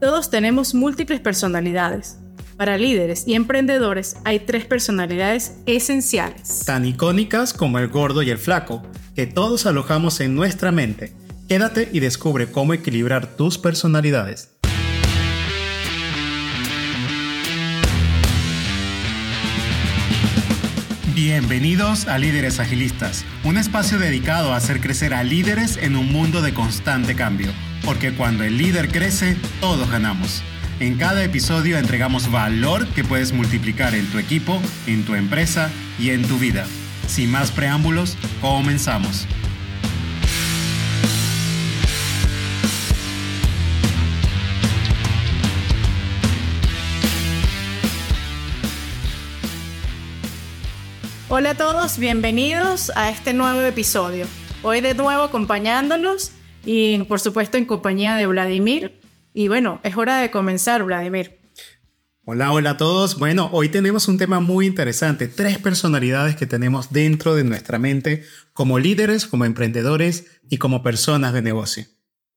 Todos tenemos múltiples personalidades. Para líderes y emprendedores hay tres personalidades esenciales. Tan icónicas como el gordo y el flaco, que todos alojamos en nuestra mente. Quédate y descubre cómo equilibrar tus personalidades. Bienvenidos a Líderes Agilistas, un espacio dedicado a hacer crecer a líderes en un mundo de constante cambio, porque cuando el líder crece, todos ganamos. En cada episodio entregamos valor que puedes multiplicar en tu equipo, en tu empresa y en tu vida. Sin más preámbulos, comenzamos. Hola a todos, bienvenidos a este nuevo episodio. Hoy de nuevo acompañándolos y por supuesto en compañía de Vladimir. Y bueno, es hora de comenzar, Vladimir. Hola, hola a todos. Bueno, hoy tenemos un tema muy interesante, tres personalidades que tenemos dentro de nuestra mente como líderes, como emprendedores y como personas de negocio.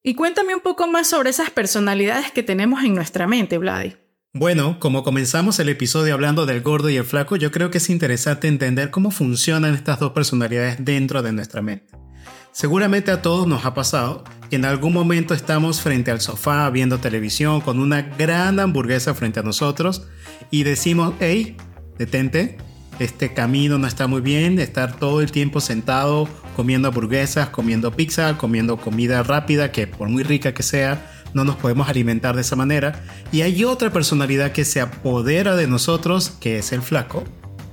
Y cuéntame un poco más sobre esas personalidades que tenemos en nuestra mente, Vladimir. Bueno, como comenzamos el episodio hablando del gordo y el flaco, yo creo que es interesante entender cómo funcionan estas dos personalidades dentro de nuestra mente. Seguramente a todos nos ha pasado que en algún momento estamos frente al sofá viendo televisión con una gran hamburguesa frente a nosotros y decimos, hey, detente, este camino no está muy bien, estar todo el tiempo sentado comiendo hamburguesas, comiendo pizza, comiendo comida rápida, que por muy rica que sea, no nos podemos alimentar de esa manera. Y hay otra personalidad que se apodera de nosotros, que es el flaco,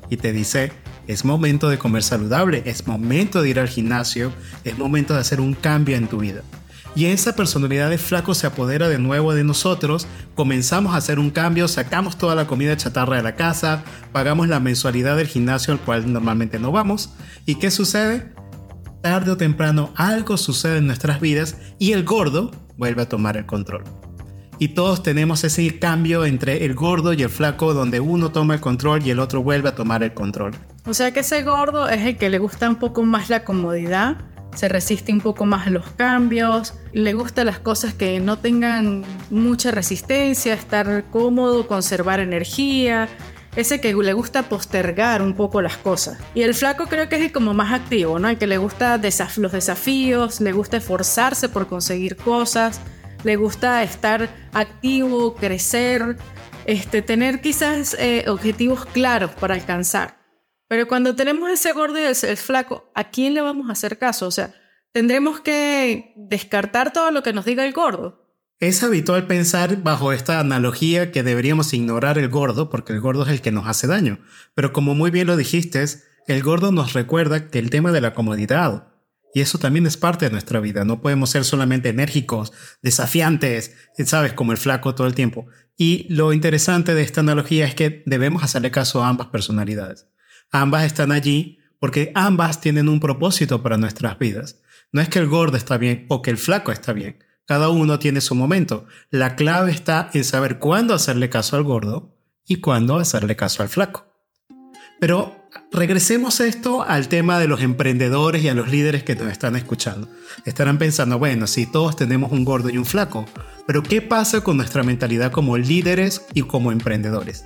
y te dice, es momento de comer saludable, es momento de ir al gimnasio, es momento de hacer un cambio en tu vida. Y esa personalidad de flaco se apodera de nuevo de nosotros, comenzamos a hacer un cambio, sacamos toda la comida chatarra de la casa, pagamos la mensualidad del gimnasio al cual normalmente no vamos. ¿Y qué sucede? Tarde o temprano algo sucede en nuestras vidas y el gordo vuelve a tomar el control. Y todos tenemos ese cambio entre el gordo y el flaco donde uno toma el control y el otro vuelve a tomar el control. O sea que ese gordo es el que le gusta un poco más la comodidad, se resiste un poco más a los cambios, le gustan las cosas que no tengan mucha resistencia, estar cómodo, conservar energía, ese que le gusta postergar un poco las cosas. Y el flaco creo que es el como más activo, ¿no? El que le gusta los desafíos, le gusta esforzarse por conseguir cosas, le gusta estar activo, crecer, este, tener quizás eh, objetivos claros para alcanzar. Pero cuando tenemos ese gordo y ese flaco, ¿a quién le vamos a hacer caso? O sea, tendremos que descartar todo lo que nos diga el gordo. Es habitual pensar bajo esta analogía que deberíamos ignorar el gordo porque el gordo es el que nos hace daño. Pero como muy bien lo dijiste, el gordo nos recuerda que el tema de la comodidad. Y eso también es parte de nuestra vida. No podemos ser solamente enérgicos, desafiantes, sabes, como el flaco todo el tiempo. Y lo interesante de esta analogía es que debemos hacerle caso a ambas personalidades. Ambas están allí porque ambas tienen un propósito para nuestras vidas. No es que el gordo está bien o que el flaco está bien cada uno tiene su momento. La clave está en saber cuándo hacerle caso al gordo y cuándo hacerle caso al flaco. Pero regresemos esto al tema de los emprendedores y a los líderes que nos están escuchando. Estarán pensando, bueno, si todos tenemos un gordo y un flaco, pero ¿qué pasa con nuestra mentalidad como líderes y como emprendedores?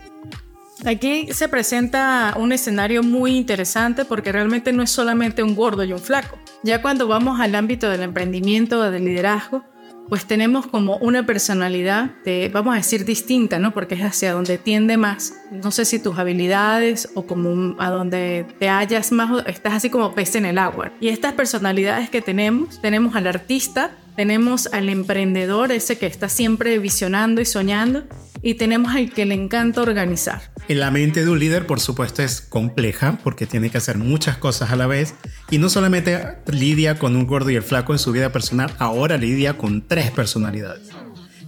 Aquí se presenta un escenario muy interesante porque realmente no es solamente un gordo y un flaco. Ya cuando vamos al ámbito del emprendimiento o del liderazgo, pues tenemos como una personalidad, de, vamos a decir, distinta, ¿no? Porque es hacia donde tiende más. No sé si tus habilidades o como a donde te hallas más, estás así como pez en el agua. Y estas personalidades que tenemos, tenemos al artista, tenemos al emprendedor, ese que está siempre visionando y soñando, y tenemos al que le encanta organizar. En la mente de un líder, por supuesto, es compleja porque tiene que hacer muchas cosas a la vez y no solamente lidia con un gordo y el flaco en su vida personal, ahora lidia con tres personalidades.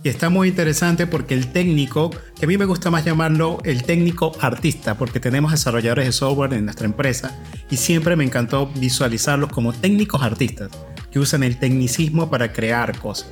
Y está muy interesante porque el técnico, que a mí me gusta más llamarlo el técnico artista, porque tenemos desarrolladores de software en nuestra empresa y siempre me encantó visualizarlos como técnicos artistas, que usan el tecnicismo para crear cosas.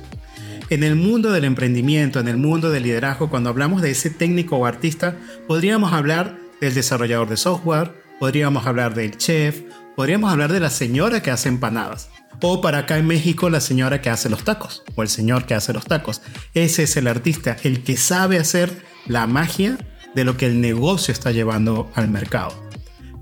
En el mundo del emprendimiento, en el mundo del liderazgo, cuando hablamos de ese técnico o artista, podríamos hablar del desarrollador de software, podríamos hablar del chef, podríamos hablar de la señora que hace empanadas. O para acá en México, la señora que hace los tacos. O el señor que hace los tacos. Ese es el artista, el que sabe hacer la magia de lo que el negocio está llevando al mercado.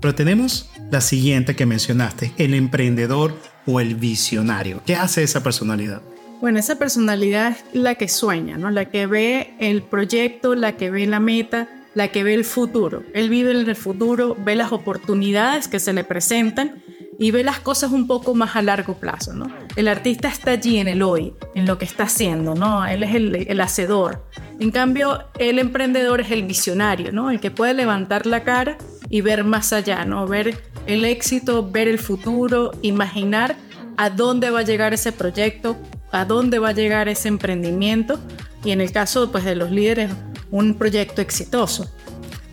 Pero tenemos la siguiente que mencionaste, el emprendedor o el visionario. ¿Qué hace esa personalidad? Bueno, esa personalidad es la que sueña, ¿no? La que ve el proyecto, la que ve la meta, la que ve el futuro. Él vive en el futuro, ve las oportunidades que se le presentan y ve las cosas un poco más a largo plazo, ¿no? El artista está allí en el hoy, en lo que está haciendo, ¿no? Él es el, el hacedor. En cambio, el emprendedor es el visionario, ¿no? El que puede levantar la cara y ver más allá, ¿no? Ver el éxito, ver el futuro, imaginar a dónde va a llegar ese proyecto, a dónde va a llegar ese emprendimiento y en el caso pues, de los líderes, un proyecto exitoso.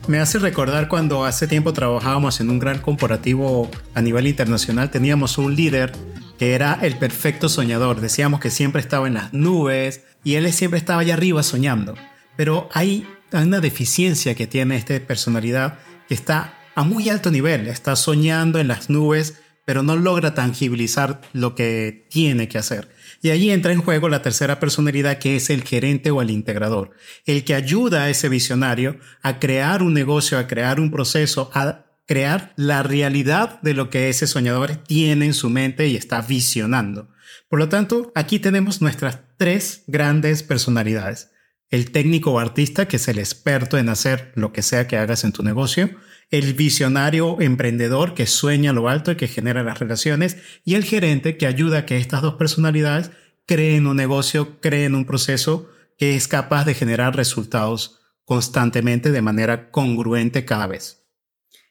Me hace recordar cuando hace tiempo trabajábamos en un gran corporativo a nivel internacional, teníamos un líder que era el perfecto soñador, decíamos que siempre estaba en las nubes y él siempre estaba allá arriba soñando, pero hay una deficiencia que tiene esta personalidad que está a muy alto nivel, está soñando en las nubes, pero no logra tangibilizar lo que tiene que hacer. Y ahí entra en juego la tercera personalidad que es el gerente o el integrador, el que ayuda a ese visionario a crear un negocio, a crear un proceso, a crear la realidad de lo que ese soñador tiene en su mente y está visionando. Por lo tanto, aquí tenemos nuestras tres grandes personalidades. El técnico o artista, que es el experto en hacer lo que sea que hagas en tu negocio, el visionario emprendedor que sueña lo alto y que genera las relaciones, y el gerente que ayuda a que estas dos personalidades creen un negocio, creen un proceso que es capaz de generar resultados constantemente de manera congruente cada vez.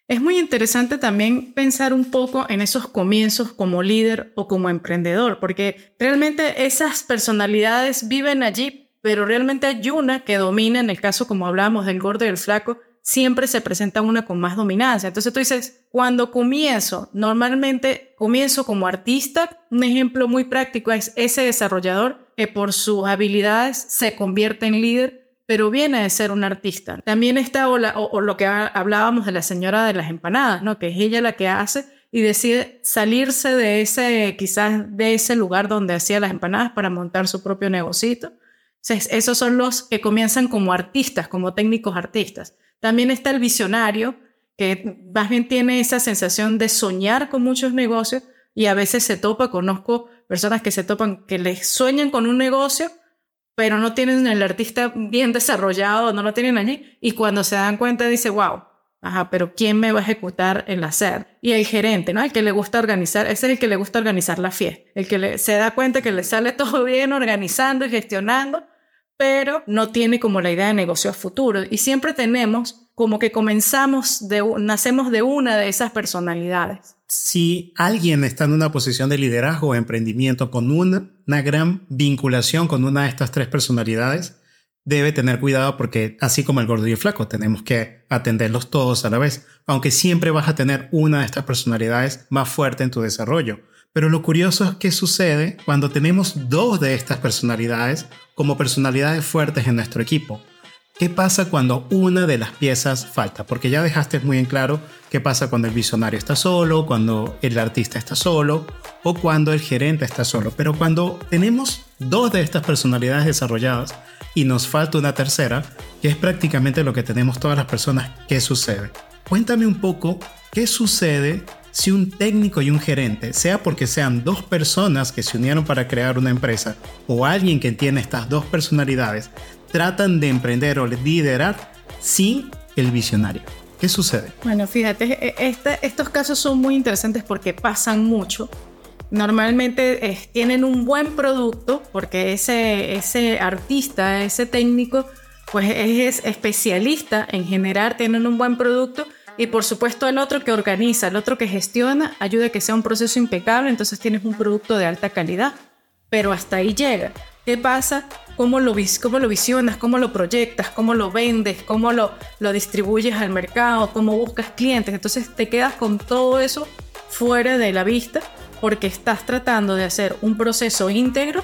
Es muy interesante también pensar un poco en esos comienzos como líder o como emprendedor, porque realmente esas personalidades viven allí, pero realmente hay una que domina, en el caso como hablábamos del gordo y el flaco, siempre se presenta una con más dominancia. Entonces tú dices, cuando comienzo, normalmente comienzo como artista, un ejemplo muy práctico es ese desarrollador que por sus habilidades se convierte en líder, pero viene de ser un artista. También está o, o lo que hablábamos de la señora de las empanadas, ¿no? que es ella la que hace y decide salirse de ese, quizás de ese lugar donde hacía las empanadas para montar su propio negocito. esos son los que comienzan como artistas, como técnicos artistas. También está el visionario, que más bien tiene esa sensación de soñar con muchos negocios y a veces se topa, conozco personas que se topan, que les sueñan con un negocio, pero no tienen el artista bien desarrollado, no lo tienen allí, y cuando se dan cuenta dice, wow, ajá, pero ¿quién me va a ejecutar el hacer? Y el gerente, ¿no? El que le gusta organizar, ese es el que le gusta organizar la fiesta, el que se da cuenta que le sale todo bien organizando y gestionando, pero no tiene como la idea de negocio a futuro. Y siempre tenemos como que comenzamos, de, nacemos de una de esas personalidades. Si alguien está en una posición de liderazgo o emprendimiento con una, una gran vinculación con una de estas tres personalidades, debe tener cuidado porque así como el gordo y el flaco, tenemos que atenderlos todos a la vez, aunque siempre vas a tener una de estas personalidades más fuerte en tu desarrollo. Pero lo curioso es que sucede cuando tenemos dos de estas personalidades como personalidades fuertes en nuestro equipo. ¿Qué pasa cuando una de las piezas falta? Porque ya dejaste muy en claro qué pasa cuando el visionario está solo, cuando el artista está solo o cuando el gerente está solo. Pero cuando tenemos dos de estas personalidades desarrolladas y nos falta una tercera, que es prácticamente lo que tenemos todas las personas, ¿qué sucede? Cuéntame un poco qué sucede si un técnico y un gerente, sea porque sean dos personas que se unieron para crear una empresa o alguien que tiene estas dos personalidades, tratan de emprender o liderar sin el visionario. ¿Qué sucede? Bueno, fíjate, e, estos casos son muy interesantes porque pasan mucho. Normalmente tienen un buen producto porque ese, ese artista, ese técnico, pues es especialista en generar, tienen un buen producto y por supuesto el otro que organiza, el otro que gestiona, ayuda a que sea un proceso impecable, entonces tienes un producto de alta calidad. Pero hasta ahí llega. ¿Qué pasa? ¿Cómo lo, cómo lo visionas? ¿Cómo lo proyectas? ¿Cómo lo vendes? ¿Cómo lo, lo distribuyes al mercado? ¿Cómo buscas clientes? Entonces te quedas con todo eso fuera de la vista porque estás tratando de hacer un proceso íntegro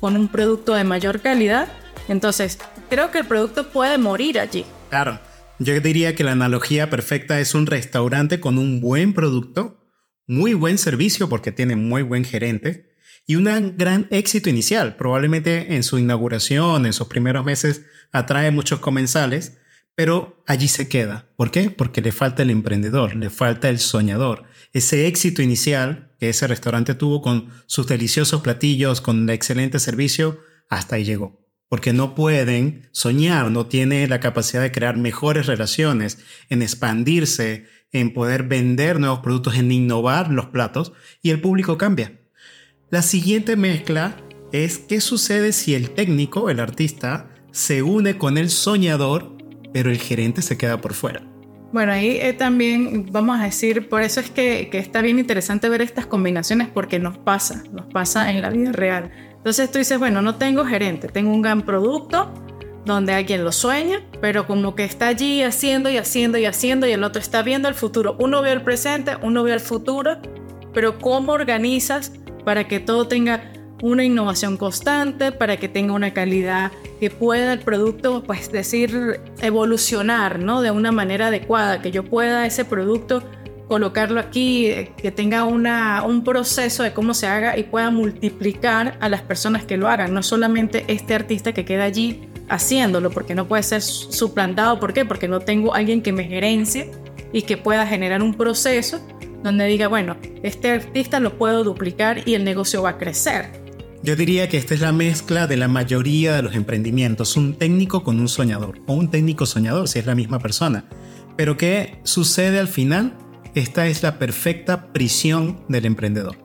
con un producto de mayor calidad. Entonces, creo que el producto puede morir allí. Claro. Yo diría que la analogía perfecta es un restaurante con un buen producto, muy buen servicio porque tiene muy buen gerente y un gran éxito inicial. Probablemente en su inauguración, en sus primeros meses, atrae muchos comensales, pero allí se queda. ¿Por qué? Porque le falta el emprendedor, le falta el soñador. Ese éxito inicial que ese restaurante tuvo con sus deliciosos platillos, con el excelente servicio, hasta ahí llegó. Porque no pueden soñar, no tiene la capacidad de crear mejores relaciones, en expandirse, en poder vender nuevos productos, en innovar los platos y el público cambia. La siguiente mezcla es qué sucede si el técnico, el artista, se une con el soñador pero el gerente se queda por fuera. Bueno, ahí eh, también vamos a decir, por eso es que, que, está bien interesante ver estas combinaciones porque nos pasa, nos pasa en la vida real. Entonces tú dices, bueno, no tengo gerente, tengo un gran producto donde alguien lo sueña, pero como que está allí haciendo y haciendo y haciendo y el otro está viendo el futuro. Uno ve el presente, uno ve el futuro, pero ¿cómo organizas para que todo tenga una innovación constante para que tenga una calidad que pueda el producto, pues decir, evolucionar, ¿no? De una manera adecuada, que yo pueda ese producto colocarlo aquí, que tenga una, un proceso de cómo se haga y pueda multiplicar a las personas que lo hagan, no solamente este artista que queda allí haciéndolo, porque no puede ser suplantado, ¿por qué? Porque no tengo alguien que me gerencie y que pueda generar un proceso donde diga, bueno, este artista lo puedo duplicar y el negocio va a crecer. Yo diría que esta es la mezcla de la mayoría de los emprendimientos, un técnico con un soñador, o un técnico soñador si es la misma persona. Pero ¿qué sucede al final? Esta es la perfecta prisión del emprendedor.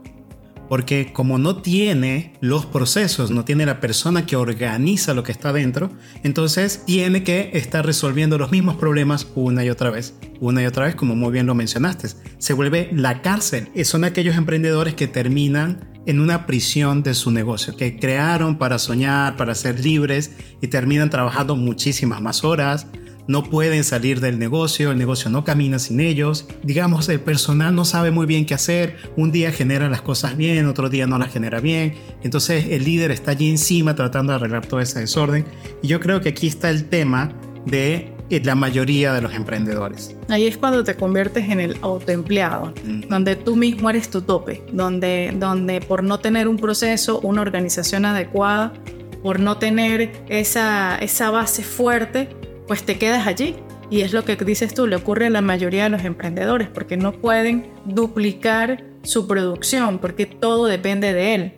Porque como no tiene los procesos, no tiene la persona que organiza lo que está dentro, entonces tiene que estar resolviendo los mismos problemas una y otra vez, una y otra vez, como muy bien lo mencionaste. Se vuelve la cárcel. Son aquellos emprendedores que terminan en una prisión de su negocio, que crearon para soñar, para ser libres y terminan trabajando muchísimas más horas, no pueden salir del negocio, el negocio no camina sin ellos, digamos, el personal no sabe muy bien qué hacer, un día genera las cosas bien, otro día no las genera bien, entonces el líder está allí encima tratando de arreglar todo ese desorden. Y yo creo que aquí está el tema de la mayoría de los emprendedores. Ahí es cuando te conviertes en el autoempleado, donde tú mismo eres tu tope, donde, donde por no tener un proceso, una organización adecuada, por no tener esa, esa base fuerte, pues te quedas allí. Y es lo que dices tú, le ocurre a la mayoría de los emprendedores, porque no pueden duplicar su producción, porque todo depende de él.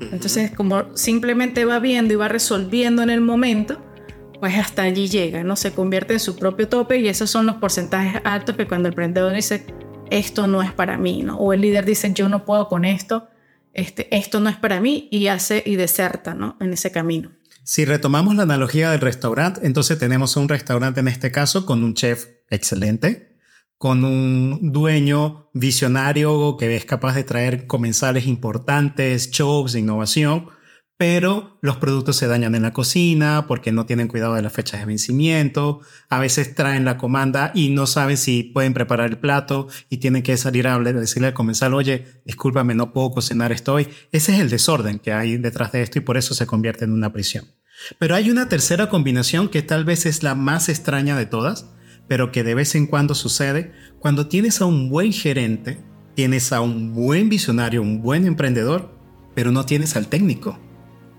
Entonces, como simplemente va viendo y va resolviendo en el momento, pues hasta allí llega, ¿no? Se convierte en su propio tope y esos son los porcentajes altos que cuando el emprendedor dice, esto no es para mí, ¿no? O el líder dice, yo no puedo con esto, este, esto no es para mí y hace y deserta, ¿no? En ese camino. Si retomamos la analogía del restaurante, entonces tenemos un restaurante en este caso con un chef excelente, con un dueño visionario que es capaz de traer comensales importantes, shows innovación, pero los productos se dañan en la cocina porque no tienen cuidado de las fechas de vencimiento, a veces traen la comanda y no saben si pueden preparar el plato y tienen que salir a hablar, decirle al comensal, oye, discúlpame, no puedo cocinar esto hoy. Ese es el desorden que hay detrás de esto y por eso se convierte en una prisión. Pero hay una tercera combinación que tal vez es la más extraña de todas, pero que de vez en cuando sucede cuando tienes a un buen gerente, tienes a un buen visionario, un buen emprendedor, pero no tienes al técnico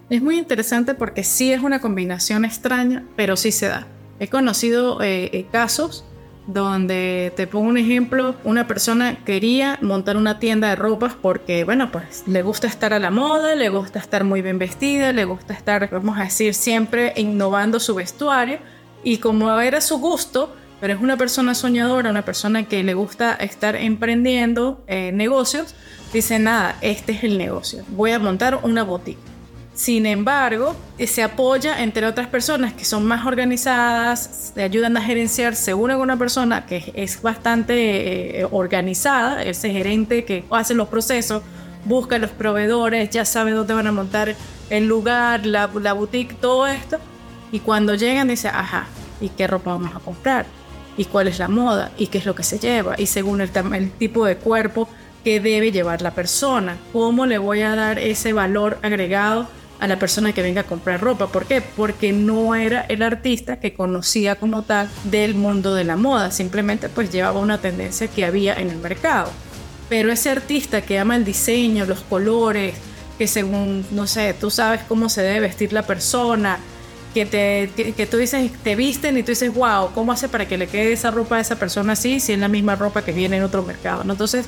es muy interesante porque sí es una combinación extraña, pero sí se da. He conocido eh, eh, casos donde te pongo un ejemplo, una persona quería montar una tienda de ropas porque, bueno, pues le gusta estar a la moda, le gusta estar muy bien vestida, le gusta estar, vamos a decir, siempre innovando su vestuario. Y como era su gusto, pero es una persona soñadora, una persona que le gusta estar emprendiendo eh, negocios, dice, nada, este es el negocio, voy a montar una boutique sin embargo, eh, se apoya entre otras personas que son más organizadas, le ayudan a gerenciar, se une con una persona que es bastante eh, organizada, ese gerente que hace los procesos, busca los proveedores, ya sabe dónde van a montar el lugar, la, boutique, todo esto. Y cuando llegan dice, ajá, ¿y qué ropa vamos a comprar? ¿Y cuál es la moda? ¿Y qué es lo que se lleva? Y según el, el tipo de cuerpo que debe llevar la persona, ¿cómo le voy a dar ese valor agregado? A la persona que venga a comprar ropa. ¿Por qué? Porque no era el artista que conocía como tal del mundo de la moda, simplemente pues llevaba una tendencia que había en el mercado. Pero ese artista que ama el diseño, los colores, que según, no sé, tú sabes cómo se debe vestir la persona, que, te, que, tú dices, te visten y tú dices, wow, ¿cómo hace para que le quede esa ropa a esa persona así si es la misma ropa que viene en otro mercado? Entonces,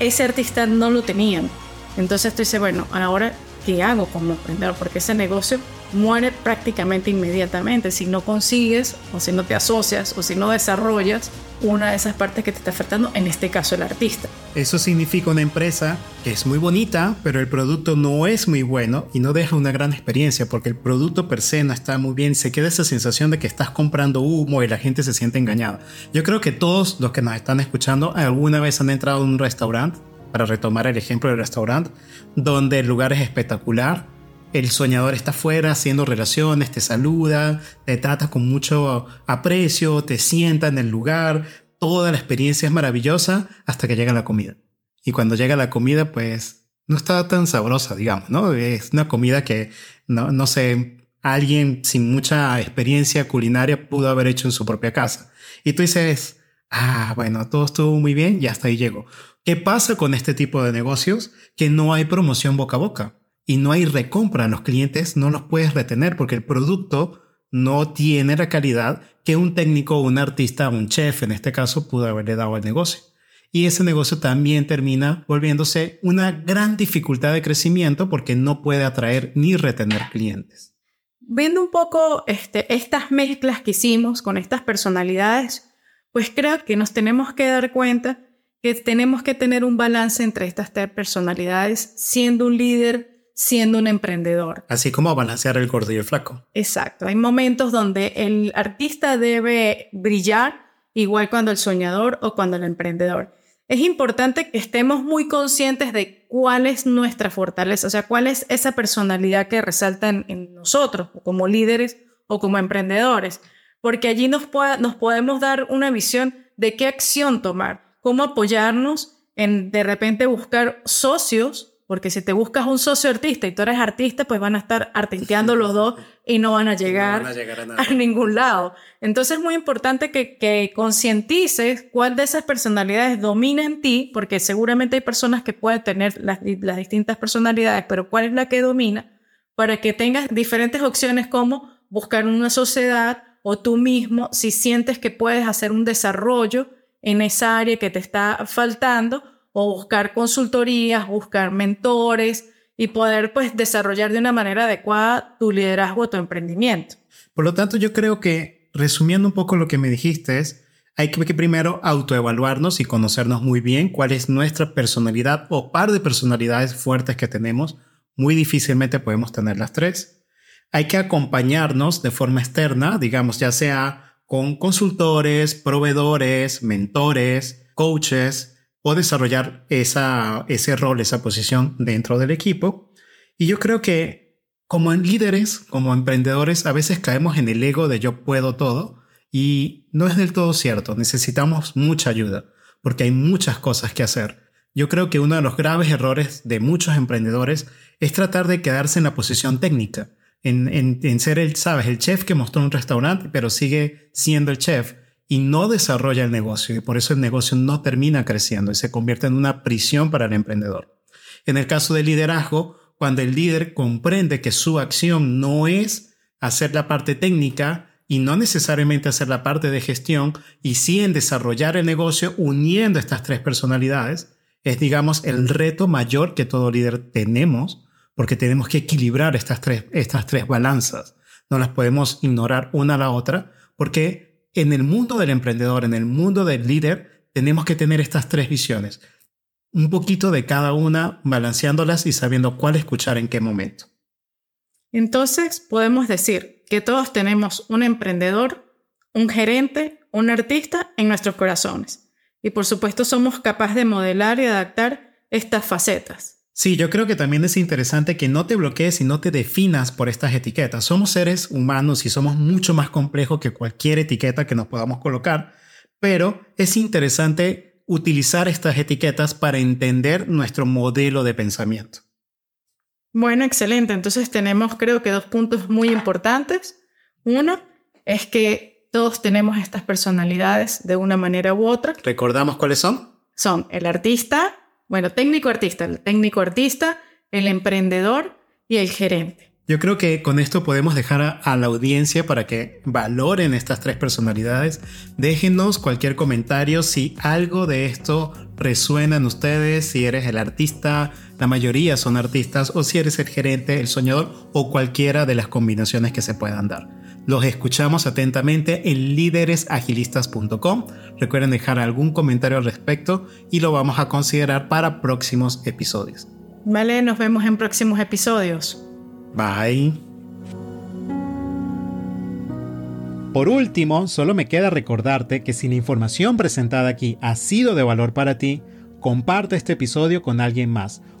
ese artista no lo tenían. Entonces tú dices, bueno, ahora, ¿qué hago como emprendedor? Porque ese negocio muere prácticamente inmediatamente si no consigues o si no te asocias o si no desarrollas una de esas partes que te está afectando, en este caso el artista. Eso significa una empresa que es muy bonita, pero el producto no es muy bueno y no deja una gran experiencia porque el producto per se no está muy bien. Se queda esa sensación de que estás comprando humo y la gente se siente engañada. Yo creo que todos los que nos están escuchando alguna vez han entrado a un restaurante, para retomar el ejemplo del restaurante, donde el lugar es espectacular, el soñador está afuera haciendo relaciones, te saluda, te trata con mucho aprecio, te sienta en el lugar, toda la experiencia es maravillosa hasta que llega la comida. Y cuando llega la comida, pues no está tan sabrosa, digamos, ¿no? Es una comida que, no, sé, alguien sin mucha experiencia culinaria pudo haber hecho en su propia casa. Y tú dices, ah, bueno, todo estuvo muy bien y hasta ahí llegó. ¿Qué pasa con este tipo de negocios? Que no hay promoción boca a boca y no hay recompra. Los clientes no los puedes retener porque el producto no tiene la calidad que un técnico, un artista, un chef en este caso pudo haberle dado al negocio. Y ese negocio también termina volviéndose una gran dificultad de crecimiento porque no puede atraer ni retener clientes. Viendo un poco este, estas mezclas que hicimos con estas personalidades, pues creo que nos tenemos que dar cuenta que tenemos que tener un balance entre estas tres personalidades, siendo un líder siendo un emprendedor. Así como balancear el gordo y el flaco. Exacto. Hay momentos donde el artista debe brillar, igual cuando el soñador o cuando el emprendedor. Es importante que estemos muy conscientes de cuál es nuestra fortaleza, o sea, cuál es esa personalidad que resalta en, nosotros, como líderes o como emprendedores, porque allí nos, nos podemos dar una visión de qué acción tomar, cómo apoyarnos en de repente buscar socios porque si te buscas un socio artista y tú eres artista, pues van a estar artisteando los dos y no van a llegar, a, ningún lado. Entonces es muy importante que, que concientices cuál de esas personalidades domina en ti, porque seguramente hay personas que pueden tener las, las distintas personalidades, pero cuál es la que domina, para que tengas diferentes opciones como buscar una sociedad o tú mismo, si sientes que puedes hacer un desarrollo en esa área que te está faltando, o buscar consultorías, buscar mentores y poder pues desarrollar de una manera adecuada tu liderazgo, tu emprendimiento. Por lo tanto, yo creo que resumiendo un poco lo que me dijiste es, hay que, primero autoevaluarnos y conocernos muy bien cuál es nuestra personalidad o par de personalidades fuertes que tenemos. Muy difícilmente podemos tener las tres. Hay que acompañarnos de forma externa, digamos, ya sea con consultores, proveedores, mentores, coaches, o desarrollar esa, ese rol, esa posición dentro del equipo. Y yo creo que como líderes, como emprendedores, a veces caemos en el ego de yo puedo todo y no es del todo cierto. Necesitamos mucha ayuda porque hay muchas cosas que hacer. Yo creo que uno de los graves errores de muchos emprendedores es tratar de quedarse en la posición técnica, en, ser el, sabes, el chef que mostró un restaurante, pero sigue siendo el chef y no desarrolla el negocio y por eso el negocio no termina creciendo y se convierte en una prisión para el emprendedor. En el caso del liderazgo, cuando el líder comprende que su acción no es hacer la parte técnica y no necesariamente hacer la parte de gestión y sí en desarrollar el negocio uniendo estas tres personalidades, es digamos el reto mayor que todo líder tenemos porque tenemos que equilibrar estas tres, estas tres balanzas. No las podemos ignorar una a la otra porque en el mundo del emprendedor, en el mundo del líder, tenemos que tener estas tres visiones. Un poquito de cada una, balanceándolas y sabiendo cuál escuchar en qué momento. Entonces, podemos decir que todos tenemos un emprendedor, un gerente, un artista en nuestros corazones. Y por supuesto somos capaces de modelar y adaptar estas facetas. Sí, yo creo que también es interesante que no te bloquees y no te definas por estas etiquetas. Somos seres humanos y somos mucho más complejos que cualquier etiqueta que nos podamos colocar, pero es interesante utilizar estas etiquetas para entender nuestro modelo de pensamiento. Bueno, excelente. Entonces tenemos creo que dos puntos muy importantes. Uno es que todos tenemos estas personalidades de una manera u otra. ¿Recordamos cuáles son? Son el artista, Bueno, técnico artista, el técnico artista, el emprendedor y el gerente. Yo creo que con esto podemos dejar a, la audiencia para que valoren estas tres personalidades. Déjenos cualquier comentario si algo de esto resuena en ustedes, si eres el artista, la mayoría son artistas, o si eres el gerente, el soñador o cualquiera de las combinaciones que se puedan dar. Los escuchamos atentamente en líderesagilistas.com. Recuerden dejar algún comentario al respecto y lo vamos a considerar para próximos episodios. Vale, nos vemos en próximos episodios. Bye. Por último, solo me queda recordarte que si la información presentada aquí ha sido de valor para ti, comparte este episodio con alguien más